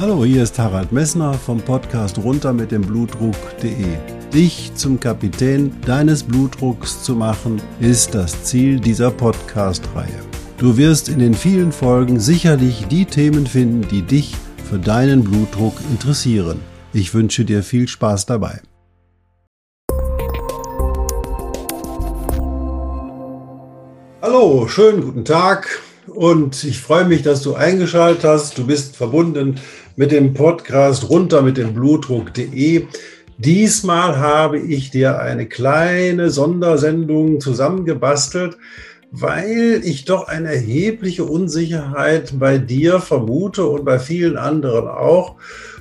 Hallo, hier ist Harald Messner vom Podcast runter mit dem Blutdruck.de. Dich zum Kapitän deines Blutdrucks zu machen, ist das Ziel dieser Podcast-Reihe. Du wirst in den vielen Folgen sicherlich die Themen finden, die dich für deinen Blutdruck interessieren. Ich wünsche dir viel Spaß dabei. Hallo, schönen guten Tag und ich freue mich, dass du eingeschaltet hast. Du bist verbunden mit dem Podcast runter mit dem Blutdruck.de. Diesmal habe ich dir eine kleine Sondersendung zusammengebastelt, weil ich doch eine erhebliche Unsicherheit bei dir vermute und bei vielen anderen auch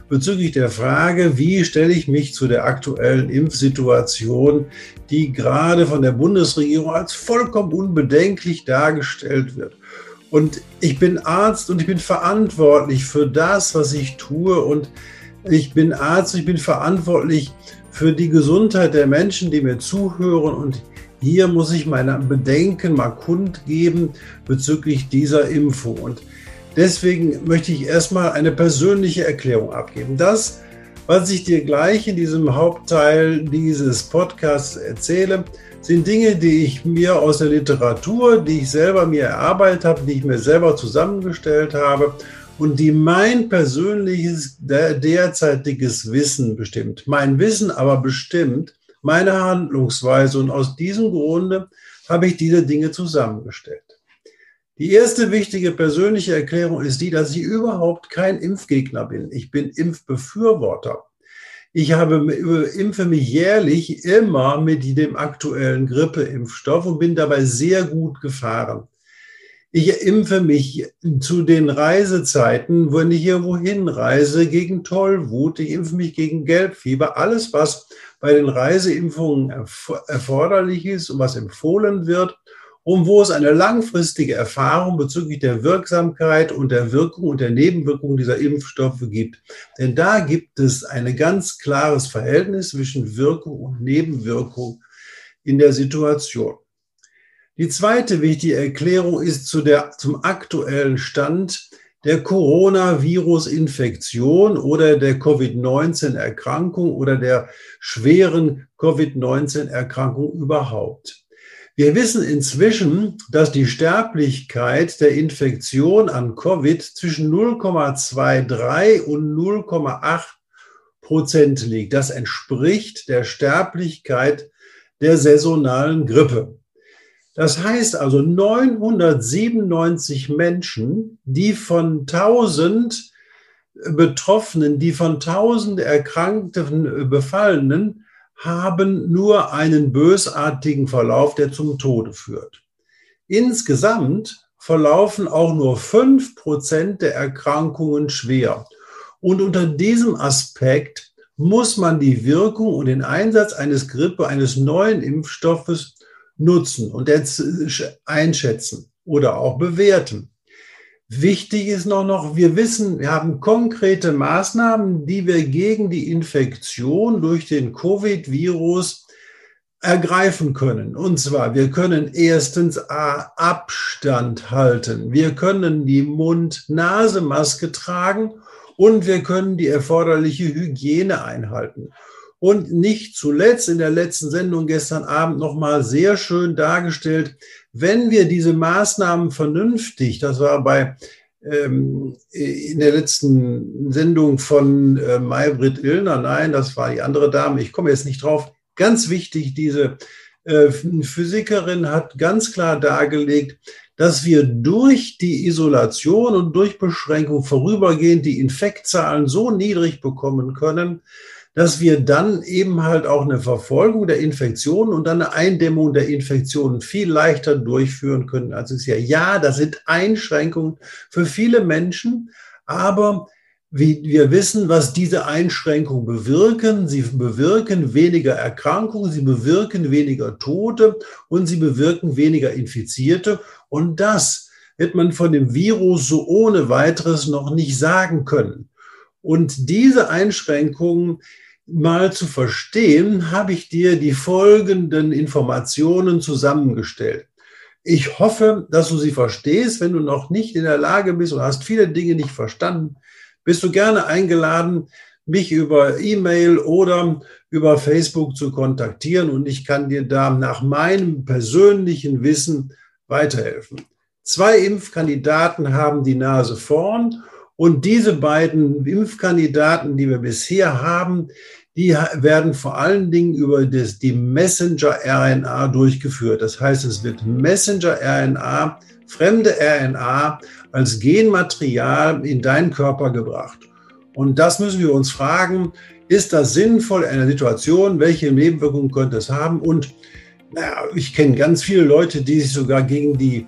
bezüglich der Frage, wie stelle ich mich zu der aktuellen Impfsituation, die gerade von der Bundesregierung als vollkommen unbedenklich dargestellt wird. Und ich bin Arzt und ich bin verantwortlich für das, was ich tue. Und ich bin Arzt, ich bin verantwortlich für die Gesundheit der Menschen, die mir zuhören. Und hier muss ich meine Bedenken mal kundgeben bezüglich dieser Impfung. Und deswegen möchte ich erstmal eine persönliche Erklärung abgeben. Das, was ich dir gleich in diesem Hauptteil dieses Podcasts erzähle, sind Dinge, die ich mir aus der Literatur, die ich selber mir erarbeitet habe, die ich mir selber zusammengestellt habe und die mein persönliches derzeitiges Wissen bestimmt. Mein Wissen aber bestimmt meine Handlungsweise und aus diesem Grunde habe ich diese Dinge zusammengestellt. Die erste wichtige persönliche Erklärung ist die, dass ich überhaupt kein Impfgegner bin. Ich bin Impfbefürworter. Ich habe, impfe mich jährlich immer mit dem aktuellen Grippeimpfstoff und bin dabei sehr gut gefahren. Ich impfe mich zu den Reisezeiten, wenn ich irgendwo hinreise, gegen Tollwut. Ich impfe mich gegen Gelbfieber. Alles, was bei den Reiseimpfungen erforderlich ist und was empfohlen wird und wo es eine langfristige Erfahrung bezüglich der Wirksamkeit und der Wirkung und der Nebenwirkung dieser Impfstoffe gibt. Denn da gibt es ein ganz klares Verhältnis zwischen Wirkung und Nebenwirkung in der Situation. Die zweite wichtige Erklärung ist zu der, zum aktuellen Stand der Coronavirus-Infektion oder der Covid-19-Erkrankung oder der schweren Covid-19-Erkrankung überhaupt. Wir wissen inzwischen, dass die Sterblichkeit der Infektion an Covid zwischen 0,23 und 0,8 Prozent liegt. Das entspricht der Sterblichkeit der saisonalen Grippe. Das heißt also 997 Menschen, die von 1000 Betroffenen, die von 1000 erkrankten Befallenen haben nur einen bösartigen Verlauf, der zum Tode führt. Insgesamt verlaufen auch nur fünf Prozent der Erkrankungen schwer. Und unter diesem Aspekt muss man die Wirkung und den Einsatz eines Grippe, eines neuen Impfstoffes nutzen und einschätzen oder auch bewerten. Wichtig ist noch, noch, wir wissen, wir haben konkrete Maßnahmen, die wir gegen die Infektion durch den Covid-Virus ergreifen können. Und zwar, wir können erstens A, Abstand halten. Wir können die Mund-Nase-Maske tragen und wir können die erforderliche Hygiene einhalten. Und nicht zuletzt in der letzten Sendung gestern Abend nochmal sehr schön dargestellt, wenn wir diese Maßnahmen vernünftig, das war bei ähm, in der letzten Sendung von äh, Maybrit Illner, nein, das war die andere Dame, ich komme jetzt nicht drauf, ganz wichtig, diese äh, Physikerin hat ganz klar dargelegt, dass wir durch die Isolation und durch Beschränkung vorübergehend die Infektzahlen so niedrig bekommen können, dass wir dann eben halt auch eine Verfolgung der Infektionen und dann eine Eindämmung der Infektionen viel leichter durchführen können, als es ja. Ja, das sind Einschränkungen für viele Menschen, aber wie wir wissen, was diese Einschränkungen bewirken. Sie bewirken weniger Erkrankungen, sie bewirken weniger Tote und sie bewirken weniger Infizierte. Und das wird man von dem Virus so ohne weiteres noch nicht sagen können. Und diese Einschränkungen, mal zu verstehen, habe ich dir die folgenden Informationen zusammengestellt. Ich hoffe, dass du sie verstehst. Wenn du noch nicht in der Lage bist und hast viele Dinge nicht verstanden, bist du gerne eingeladen, mich über E-Mail oder über Facebook zu kontaktieren und ich kann dir da nach meinem persönlichen Wissen weiterhelfen. Zwei Impfkandidaten haben die Nase vorn und diese beiden Impfkandidaten, die wir bisher haben, die werden vor allen Dingen über das, die Messenger-RNA durchgeführt. Das heißt, es wird Messenger-RNA, fremde RNA als Genmaterial in deinen Körper gebracht. Und das müssen wir uns fragen, ist das sinnvoll in einer Situation? Welche Nebenwirkungen könnte es haben? Und naja, ich kenne ganz viele Leute, die sich sogar gegen die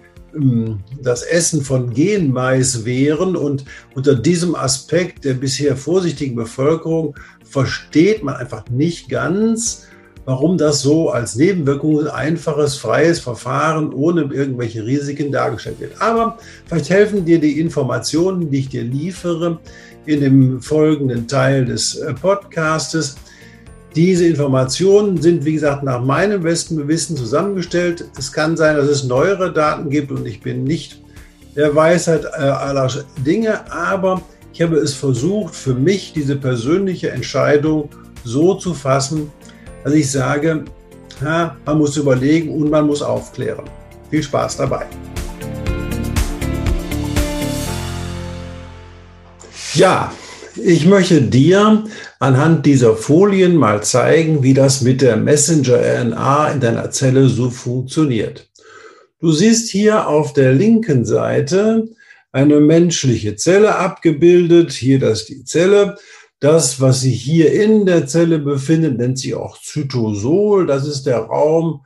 das Essen von Genmais wehren und unter diesem Aspekt der bisher vorsichtigen Bevölkerung versteht man einfach nicht ganz, warum das so als Nebenwirkung ein einfaches, freies Verfahren ohne irgendwelche Risiken dargestellt wird. Aber vielleicht helfen dir die Informationen, die ich dir liefere in dem folgenden Teil des äh, Podcastes. Diese Informationen sind, wie gesagt, nach meinem besten Wissen zusammengestellt. Es kann sein, dass es neuere Daten gibt und ich bin nicht der Weisheit äh, aller Dinge, aber ich habe es versucht, für mich diese persönliche Entscheidung so zu fassen, dass ich sage, man muss überlegen und man muss aufklären. Viel Spaß dabei. Ja, ich möchte dir anhand dieser Folien mal zeigen, wie das mit der Messenger-RNA in deiner Zelle so funktioniert. Du siehst hier auf der linken Seite eine menschliche Zelle abgebildet. Hier das die Zelle. Das, was sich hier in der Zelle befindet, nennt sich auch Zytosol. Das ist der Raum,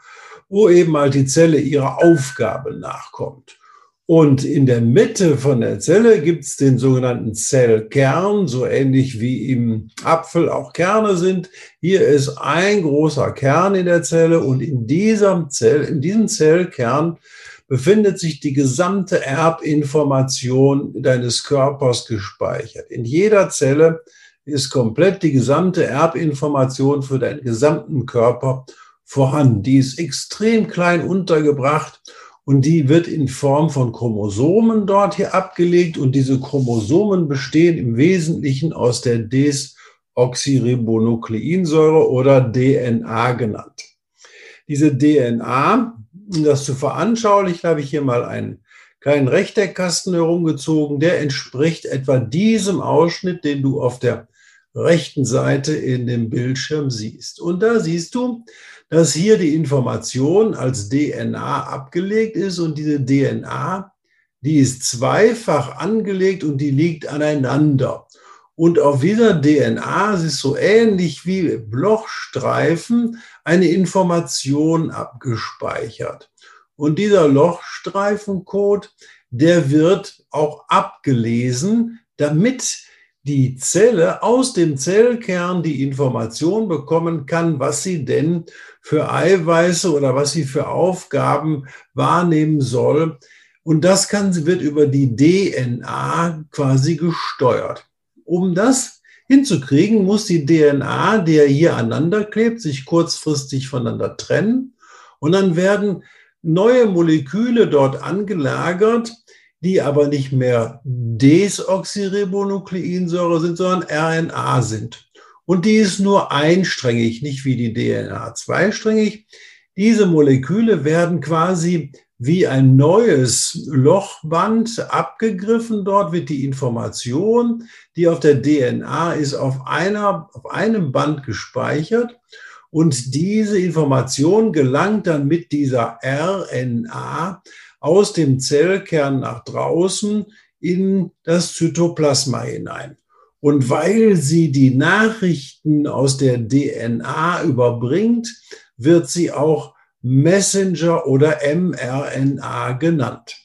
wo eben mal die Zelle ihrer Aufgabe nachkommt. Und in der Mitte von der Zelle gibt es den sogenannten Zellkern, so ähnlich wie im Apfel auch Kerne sind. Hier ist ein großer Kern in der Zelle und in diesem, Zell, in diesem Zellkern befindet sich die gesamte Erbinformation deines Körpers gespeichert. In jeder Zelle ist komplett die gesamte Erbinformation für deinen gesamten Körper vorhanden. Die ist extrem klein untergebracht und die wird in Form von Chromosomen dort hier abgelegt und diese Chromosomen bestehen im Wesentlichen aus der Desoxyribonukleinsäure oder DNA genannt. Diese DNA, um das zu veranschaulichen, habe ich hier mal einen kleinen Rechteckkasten herumgezogen, der entspricht etwa diesem Ausschnitt, den du auf der rechten Seite in dem Bildschirm siehst. Und da siehst du, dass hier die Information als DNA abgelegt ist und diese DNA, die ist zweifach angelegt und die liegt aneinander. Und auf dieser DNA ist so ähnlich wie Lochstreifen eine Information abgespeichert. Und dieser Lochstreifencode, der wird auch abgelesen, damit die Zelle aus dem Zellkern die Information bekommen kann, was sie denn für Eiweiße oder was sie für Aufgaben wahrnehmen soll. Und das kann, wird über die DNA quasi gesteuert. Um das hinzukriegen, muss die DNA, der hier aneinander klebt, sich kurzfristig voneinander trennen. Und dann werden neue Moleküle dort angelagert, die aber nicht mehr Desoxyribonukleinsäure sind, sondern RNA sind. Und die ist nur einsträngig, nicht wie die DNA zweisträngig. Diese Moleküle werden quasi wie ein neues Lochband abgegriffen. Dort wird die Information, die auf der DNA ist, auf, einer, auf einem Band gespeichert. Und diese Information gelangt dann mit dieser RNA aus dem Zellkern nach draußen in das Zytoplasma hinein. Und weil sie die Nachrichten aus der DNA überbringt, wird sie auch Messenger oder mRNA genannt.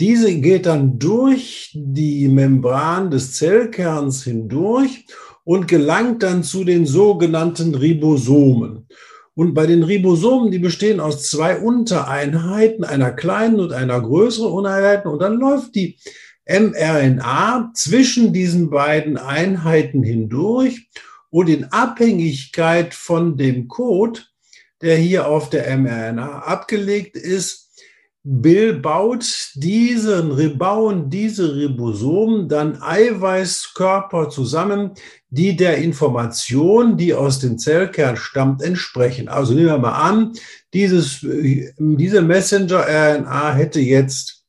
Diese geht dann durch die Membran des Zellkerns hindurch und gelangt dann zu den sogenannten Ribosomen. Und bei den Ribosomen, die bestehen aus zwei Untereinheiten, einer kleinen und einer größeren Uneinheit. Und dann läuft die mRNA zwischen diesen beiden Einheiten hindurch und in Abhängigkeit von dem Code, der hier auf der mRNA abgelegt ist, Bill baut diesen, bauen diese Ribosomen dann Eiweißkörper zusammen, die der Information, die aus dem Zellkern stammt, entsprechen. Also nehmen wir mal an, dieses, diese Messenger-RNA hätte jetzt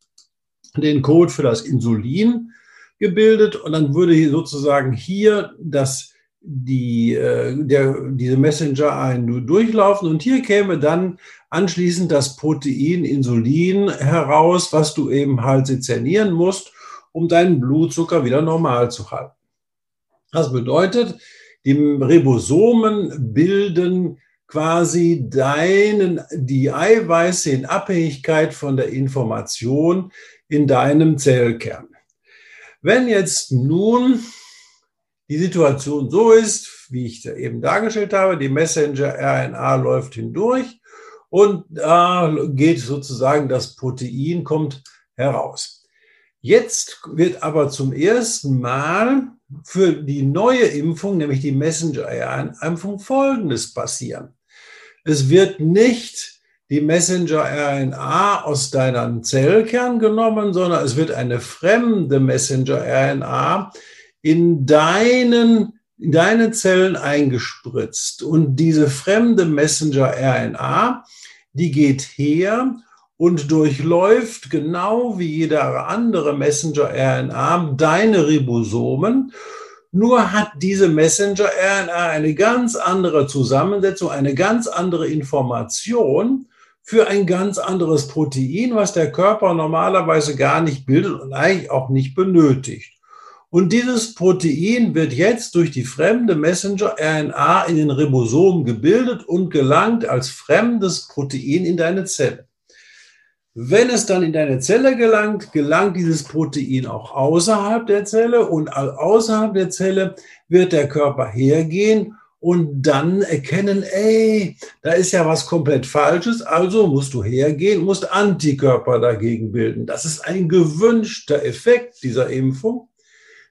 den Code für das Insulin gebildet und dann würde hier sozusagen hier das die, äh, der, diese Messenger ein durchlaufen und hier käme dann anschließend das Protein Insulin heraus, was du eben halt sezernieren musst, um deinen Blutzucker wieder normal zu halten. Das bedeutet, die Ribosomen bilden quasi deinen, die Eiweiße in Abhängigkeit von der Information in deinem Zellkern. Wenn jetzt nun die Situation so ist, wie ich eben dargestellt habe, die Messenger-RNA läuft hindurch und da geht sozusagen das Protein, kommt heraus. Jetzt wird aber zum ersten Mal für die neue Impfung, nämlich die Messenger-RNA-Impfung, Folgendes passieren. Es wird nicht die Messenger-RNA aus deinem Zellkern genommen, sondern es wird eine fremde Messenger-RNA in deinen in deine Zellen eingespritzt. Und diese fremde Messenger-RNA die geht her und durchläuft genau wie jeder andere Messenger-RNA deine Ribosomen. Nur hat diese Messenger-RNA eine ganz andere Zusammensetzung, eine ganz andere Information für ein ganz anderes Protein, was der Körper normalerweise gar nicht bildet und eigentlich auch nicht benötigt. Und dieses Protein wird jetzt durch die fremde Messenger-RNA in den Ribosomen gebildet und gelangt als fremdes Protein in deine Zelle. Wenn es dann in deine Zelle gelangt, gelangt dieses Protein auch außerhalb der Zelle und außerhalb der Zelle wird der Körper hergehen und dann erkennen, ey, da ist ja was komplett Falsches, also musst du hergehen, musst Antikörper dagegen bilden. Das ist ein gewünschter Effekt dieser Impfung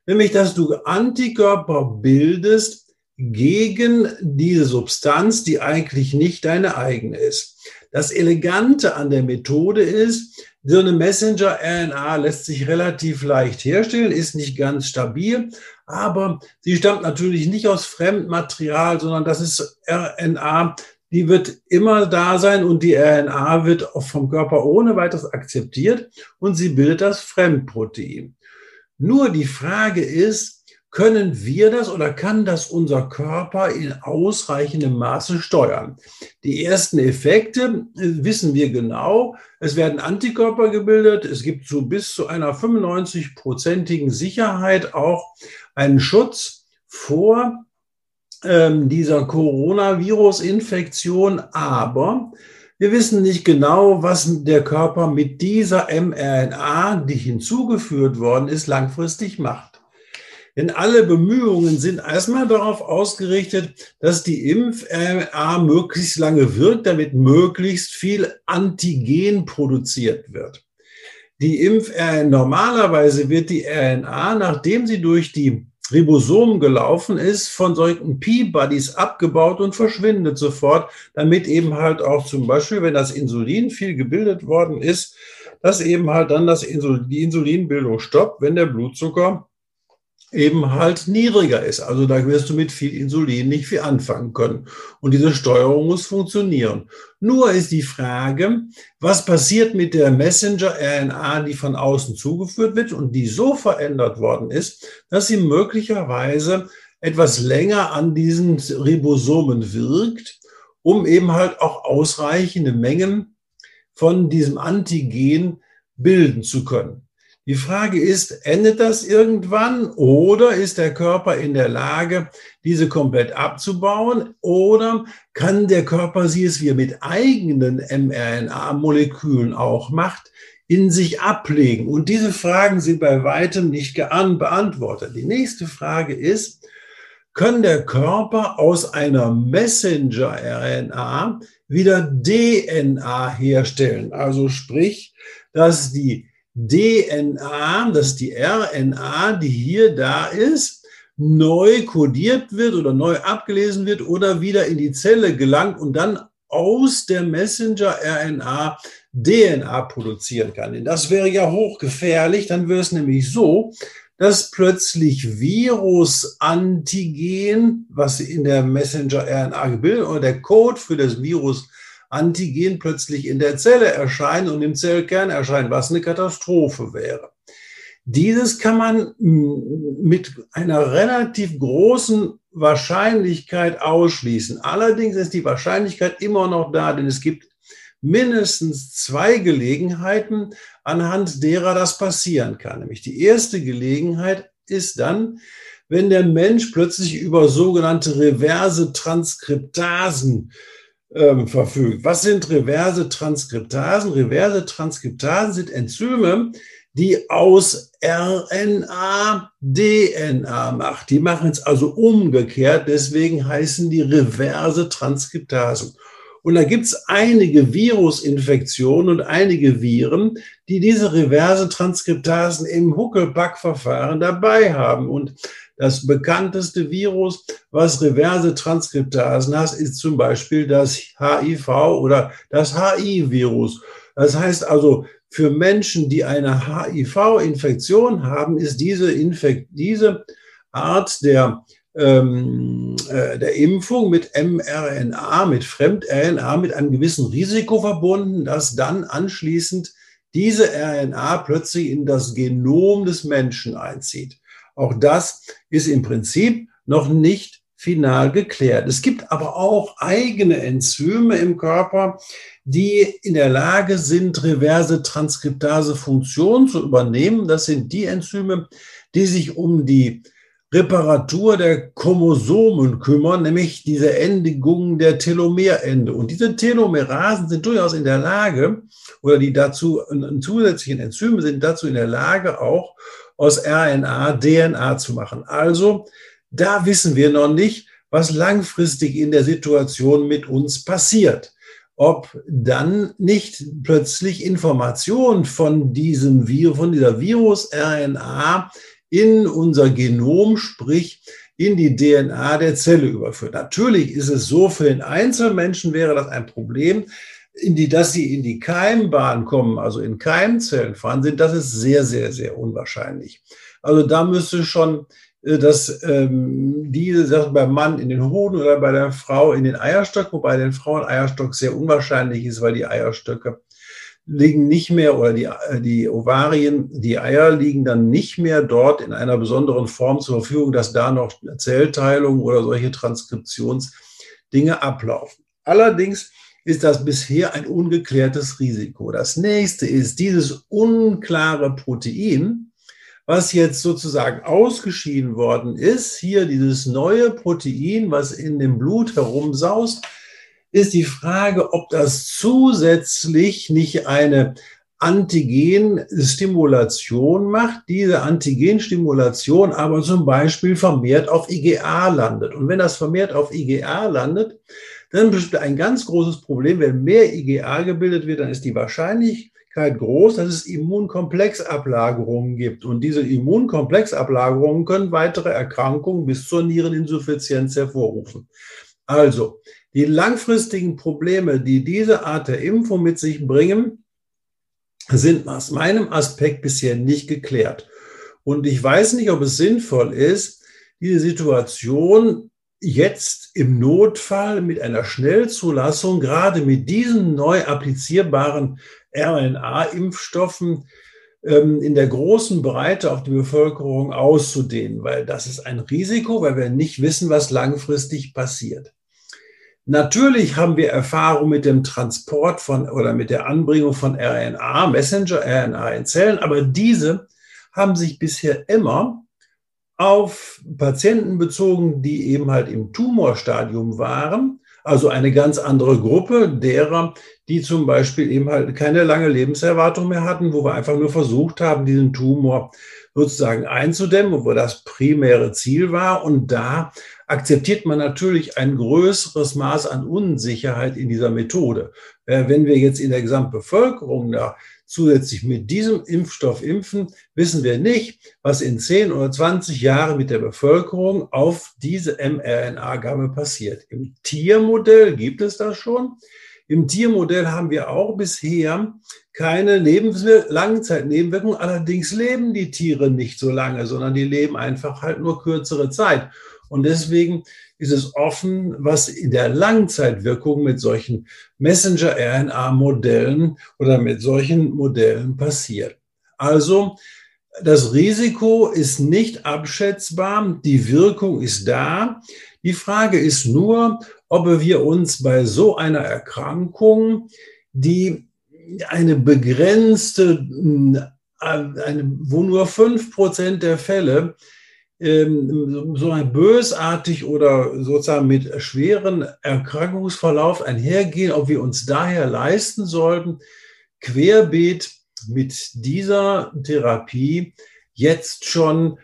nämlich dass du Antikörper bildest gegen diese Substanz, die eigentlich nicht deine eigene ist. Das Elegante an der Methode ist, so eine Messenger-RNA lässt sich relativ leicht herstellen, ist nicht ganz stabil, aber sie stammt natürlich nicht aus Fremdmaterial, sondern das ist RNA, die wird immer da sein und die RNA wird auch vom Körper ohne weiteres akzeptiert und sie bildet das Fremdprotein. Nur die Frage ist, können wir das oder kann das unser Körper in ausreichendem Maße steuern? Die ersten Effekte äh, wissen wir genau. Es werden Antikörper gebildet. Es gibt so bis zu einer 95-prozentigen Sicherheit auch einen Schutz vor ähm, dieser Coronavirus-Infektion. Aber wir wissen nicht genau, was der Körper mit dieser mRNA, die hinzugeführt worden ist, langfristig macht. Denn alle Bemühungen sind erstmal darauf ausgerichtet, dass die Impf-RNA möglichst lange wirkt, damit möglichst viel Antigen produziert wird. Die Impf-RNA, normalerweise wird die RNA, nachdem sie durch die Ribosom gelaufen ist, von solchen P-Buddies abgebaut und verschwindet sofort, damit eben halt auch zum Beispiel, wenn das Insulin viel gebildet worden ist, dass eben halt dann das Insul die Insulinbildung stoppt, wenn der Blutzucker eben halt niedriger ist. Also da wirst du mit viel Insulin nicht viel anfangen können. Und diese Steuerung muss funktionieren. Nur ist die Frage, was passiert mit der Messenger-RNA, die von außen zugeführt wird und die so verändert worden ist, dass sie möglicherweise etwas länger an diesen Ribosomen wirkt, um eben halt auch ausreichende Mengen von diesem Antigen bilden zu können. Die Frage ist, endet das irgendwann oder ist der Körper in der Lage, diese komplett abzubauen oder kann der Körper sie es, wie er mit eigenen mRNA-Molekülen auch macht, in sich ablegen? Und diese Fragen sind bei weitem nicht beantwortet. Die nächste Frage ist, kann der Körper aus einer Messenger-RNA wieder DNA herstellen? Also sprich, dass die DNA, das ist die RNA, die hier da ist, neu kodiert wird oder neu abgelesen wird oder wieder in die Zelle gelangt und dann aus der Messenger-RNA DNA produzieren kann. Denn das wäre ja hochgefährlich. Dann wäre es nämlich so, dass plötzlich Virus-Antigen, was in der Messenger-RNA gebildet oder der Code für das Virus-Antigen plötzlich in der Zelle erscheint und im Zellkern erscheint, was eine Katastrophe wäre. Dieses kann man mit einer relativ großen Wahrscheinlichkeit ausschließen. Allerdings ist die Wahrscheinlichkeit immer noch da, denn es gibt mindestens zwei Gelegenheiten, anhand derer das passieren kann. Nämlich die erste Gelegenheit ist dann, wenn der Mensch plötzlich über sogenannte reverse Transkriptasen ähm, verfügt. Was sind reverse Transkriptasen? Reverse Transkriptasen sind Enzyme, die aus RNA DNA macht. Die machen es also umgekehrt, deswegen heißen die reverse Transkriptasen. Und da gibt es einige Virusinfektionen und einige Viren, die diese reverse Transkriptasen im Huckelpack-Verfahren dabei haben. Und das bekannteste Virus, was reverse Transkriptasen hat, ist zum Beispiel das HIV oder das HI-Virus. Das heißt also, für Menschen, die eine HIV-Infektion haben, ist diese, Infekt diese Art der, ähm, äh, der Impfung mit mRNA, mit FremdRNA, mit einem gewissen Risiko verbunden, dass dann anschließend diese RNA plötzlich in das Genom des Menschen einzieht. Auch das ist im Prinzip noch nicht final geklärt. Es gibt aber auch eigene Enzyme im Körper, die in der Lage sind, reverse Transkriptase-Funktionen zu übernehmen. Das sind die Enzyme, die sich um die Reparatur der Chromosomen kümmern, nämlich diese Endigungen der Telomerende. Und diese Telomerasen sind durchaus in der Lage, oder die dazu zusätzlichen Enzyme sind dazu in der Lage, auch aus RNA DNA zu machen. Also da wissen wir noch nicht, was langfristig in der Situation mit uns passiert ob dann nicht plötzlich Informationen von diesem Virus, von dieser Virus-RNA in unser Genom, sprich in die DNA der Zelle überführt. Natürlich ist es so, für den Einzelmenschen wäre das ein Problem, in die, dass sie in die Keimbahn kommen, also in Keimzellen fahren sind, das ist sehr, sehr, sehr unwahrscheinlich. Also da müsste schon äh, dass ähm, diese Sachen beim Mann in den Hoden oder bei der Frau in den Eierstock, wobei den Frauen Eierstock sehr unwahrscheinlich ist, weil die Eierstöcke liegen nicht mehr oder die, äh, die Ovarien, die Eier liegen dann nicht mehr dort in einer besonderen Form zur Verfügung, dass da noch Zellteilung oder solche Transkriptionsdinge ablaufen. Allerdings ist das bisher ein ungeklärtes Risiko. Das nächste ist dieses unklare Protein, was jetzt sozusagen ausgeschieden worden ist, hier dieses neue Protein, was in dem Blut herumsaust, ist die Frage, ob das zusätzlich nicht eine Antigenstimulation macht, diese Antigenstimulation aber zum Beispiel vermehrt auf IgA landet. Und wenn das vermehrt auf IgA landet, dann besteht ein ganz großes Problem. Wenn mehr IgA gebildet wird, dann ist die Wahrscheinlichkeit, groß, dass es Immunkomplexablagerungen gibt. Und diese Immunkomplexablagerungen können weitere Erkrankungen bis zur Niereninsuffizienz hervorrufen. Also, die langfristigen Probleme, die diese Art der Impfung mit sich bringen, sind aus meinem Aspekt bisher nicht geklärt. Und ich weiß nicht, ob es sinnvoll ist, diese Situation jetzt im Notfall mit einer Schnellzulassung, gerade mit diesen neu applizierbaren RNA-Impfstoffen ähm, in der großen Breite auf die Bevölkerung auszudehnen, weil das ist ein Risiko, weil wir nicht wissen, was langfristig passiert. Natürlich haben wir Erfahrung mit dem Transport von oder mit der Anbringung von RNA, Messenger-RNA in Zellen, aber diese haben sich bisher immer auf Patienten bezogen, die eben halt im Tumorstadium waren also eine ganz andere Gruppe derer, die zum Beispiel eben halt keine lange Lebenserwartung mehr hatten, wo wir einfach nur versucht haben, diesen Tumor sozusagen einzudämmen, wo das primäre Ziel war. Und da akzeptiert man natürlich ein größeres Maß an Unsicherheit in dieser Methode. Äh, wenn wir jetzt in der Gesamtbevölkerung da zusätzlich mit diesem Impfstoff impfen, wissen wir nicht, was in 10 oder 20 Jahren mit der Bevölkerung auf diese mRNA-Gabe passiert. Im Tiermodell gibt es das schon. Im Tiermodell haben wir auch bisher keine Lebenswir Langzeitnebenwirkungen. Allerdings leben die Tiere nicht so lange, sondern die leben einfach halt nur kürzere Zeit. Und deswegen ist es offen, was in der Langzeitwirkung mit solchen Messenger-RNA-Modellen oder mit solchen Modellen passiert. Also das Risiko ist nicht abschätzbar, die Wirkung ist da. Die Frage ist nur, ob wir uns bei so einer Erkrankung, die eine begrenzte, eine, wo nur fünf Prozent der Fälle ähm, so ein bösartig oder sozusagen mit schweren Erkrankungsverlauf einhergehen, ob wir uns daher leisten sollten, querbeet mit dieser Therapie jetzt schon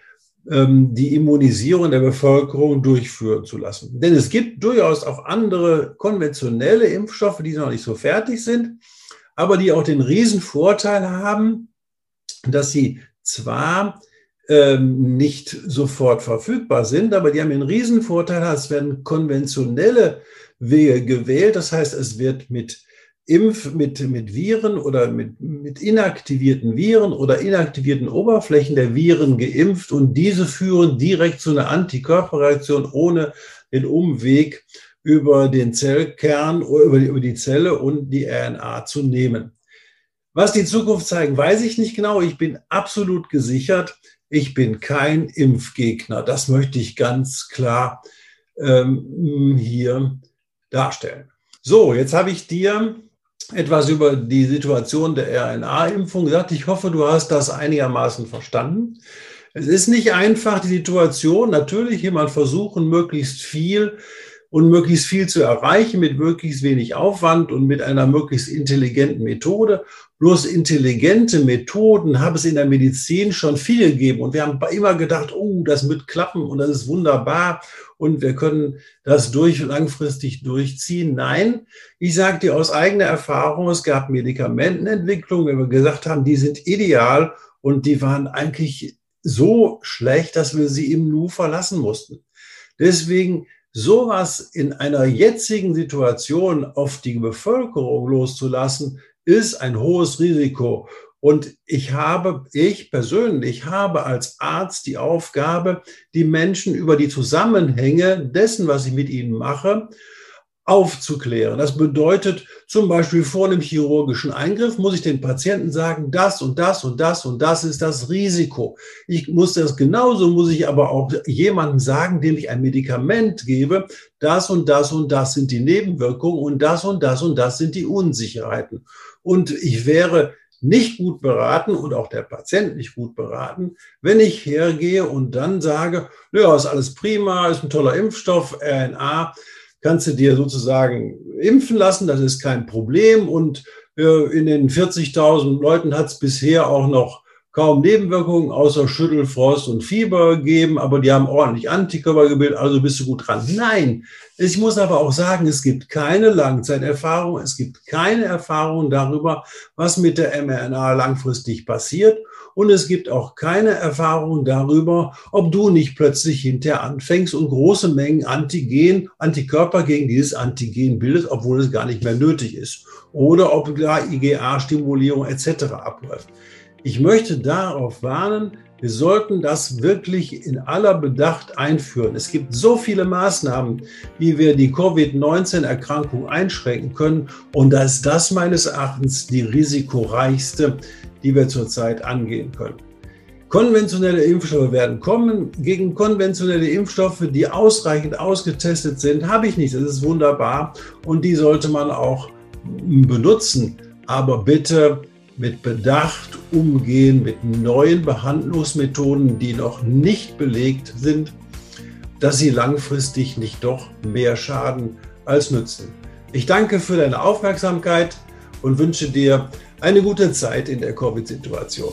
ähm, die Immunisierung der Bevölkerung durchführen zu lassen. Denn es gibt durchaus auch andere konventionelle Impfstoffe, die noch nicht so fertig sind, aber die auch den Riesenvorteil haben, dass sie zwar ähm, nicht sofort verfügbar sind, aber die haben einen Riesenvorteil, es werden konventionelle Wege gewählt. Das heißt, es wird mit Impf, mit, mit Viren oder mit, mit inaktivierten Viren oder inaktivierten Oberflächen der Viren geimpft und diese führen direkt zu einer Antikörperreaktion ohne den Umweg über den Zellkern oder über die, über die Zelle und die RNA zu nehmen. Was die Zukunft zeigen, weiß ich nicht genau. Ich bin absolut gesichert, ich bin kein Impfgegner. Das möchte ich ganz klar ähm, hier darstellen. So, jetzt habe ich dir etwas über die Situation der RNA-Impfung gesagt. Ich hoffe, du hast das einigermaßen verstanden. Es ist nicht einfach, die Situation. Natürlich jemand versuchen, möglichst viel und möglichst viel zu erreichen mit möglichst wenig Aufwand und mit einer möglichst intelligenten Methode. Bloß intelligente Methoden haben es in der Medizin schon viel gegeben. Und wir haben immer gedacht, oh, das wird klappen und das ist wunderbar und wir können das durch langfristig durchziehen. Nein, ich sage dir aus eigener Erfahrung, es gab Medikamentenentwicklungen, wenn wir gesagt haben, die sind ideal und die waren eigentlich so schlecht, dass wir sie im Nu verlassen mussten. Deswegen sowas in einer jetzigen Situation auf die Bevölkerung loszulassen, ist ein hohes Risiko. Und ich habe, ich persönlich habe als Arzt die Aufgabe, die Menschen über die Zusammenhänge dessen, was ich mit ihnen mache, aufzuklären. Das bedeutet zum Beispiel vor einem chirurgischen Eingriff muss ich den Patienten sagen, das und das und das und das ist das Risiko. Ich muss das genauso, muss ich aber auch jemandem sagen, dem ich ein Medikament gebe, das und das und das sind die Nebenwirkungen und das und das und das sind die Unsicherheiten. Und ich wäre nicht gut beraten und auch der Patient nicht gut beraten, wenn ich hergehe und dann sage, ja, ist alles prima, ist ein toller Impfstoff, RNA, kannst du dir sozusagen impfen lassen, das ist kein Problem. Und äh, in den 40.000 Leuten hat es bisher auch noch kaum Nebenwirkungen außer Schüttelfrost und Fieber gegeben, aber die haben ordentlich Antikörper gebildet, also bist du gut dran. Nein, ich muss aber auch sagen, es gibt keine Langzeiterfahrung, es gibt keine Erfahrung darüber, was mit der mRNA langfristig passiert. Und es gibt auch keine Erfahrung darüber, ob du nicht plötzlich hinterher anfängst und große Mengen Antigen, Antikörper gegen dieses Antigen bildest, obwohl es gar nicht mehr nötig ist. Oder ob da IgA-Stimulierung etc. abläuft. Ich möchte darauf warnen, wir sollten das wirklich in aller Bedacht einführen. Es gibt so viele Maßnahmen, wie wir die Covid-19-Erkrankung einschränken können. Und da ist das meines Erachtens die risikoreichste, die wir zurzeit angehen können. Konventionelle Impfstoffe werden kommen. Gegen konventionelle Impfstoffe, die ausreichend ausgetestet sind, habe ich nicht. Das ist wunderbar und die sollte man auch benutzen. Aber bitte mit Bedacht umgehen mit neuen Behandlungsmethoden, die noch nicht belegt sind, dass sie langfristig nicht doch mehr schaden als nützen. Ich danke für deine Aufmerksamkeit und wünsche dir eine gute Zeit in der Covid-Situation.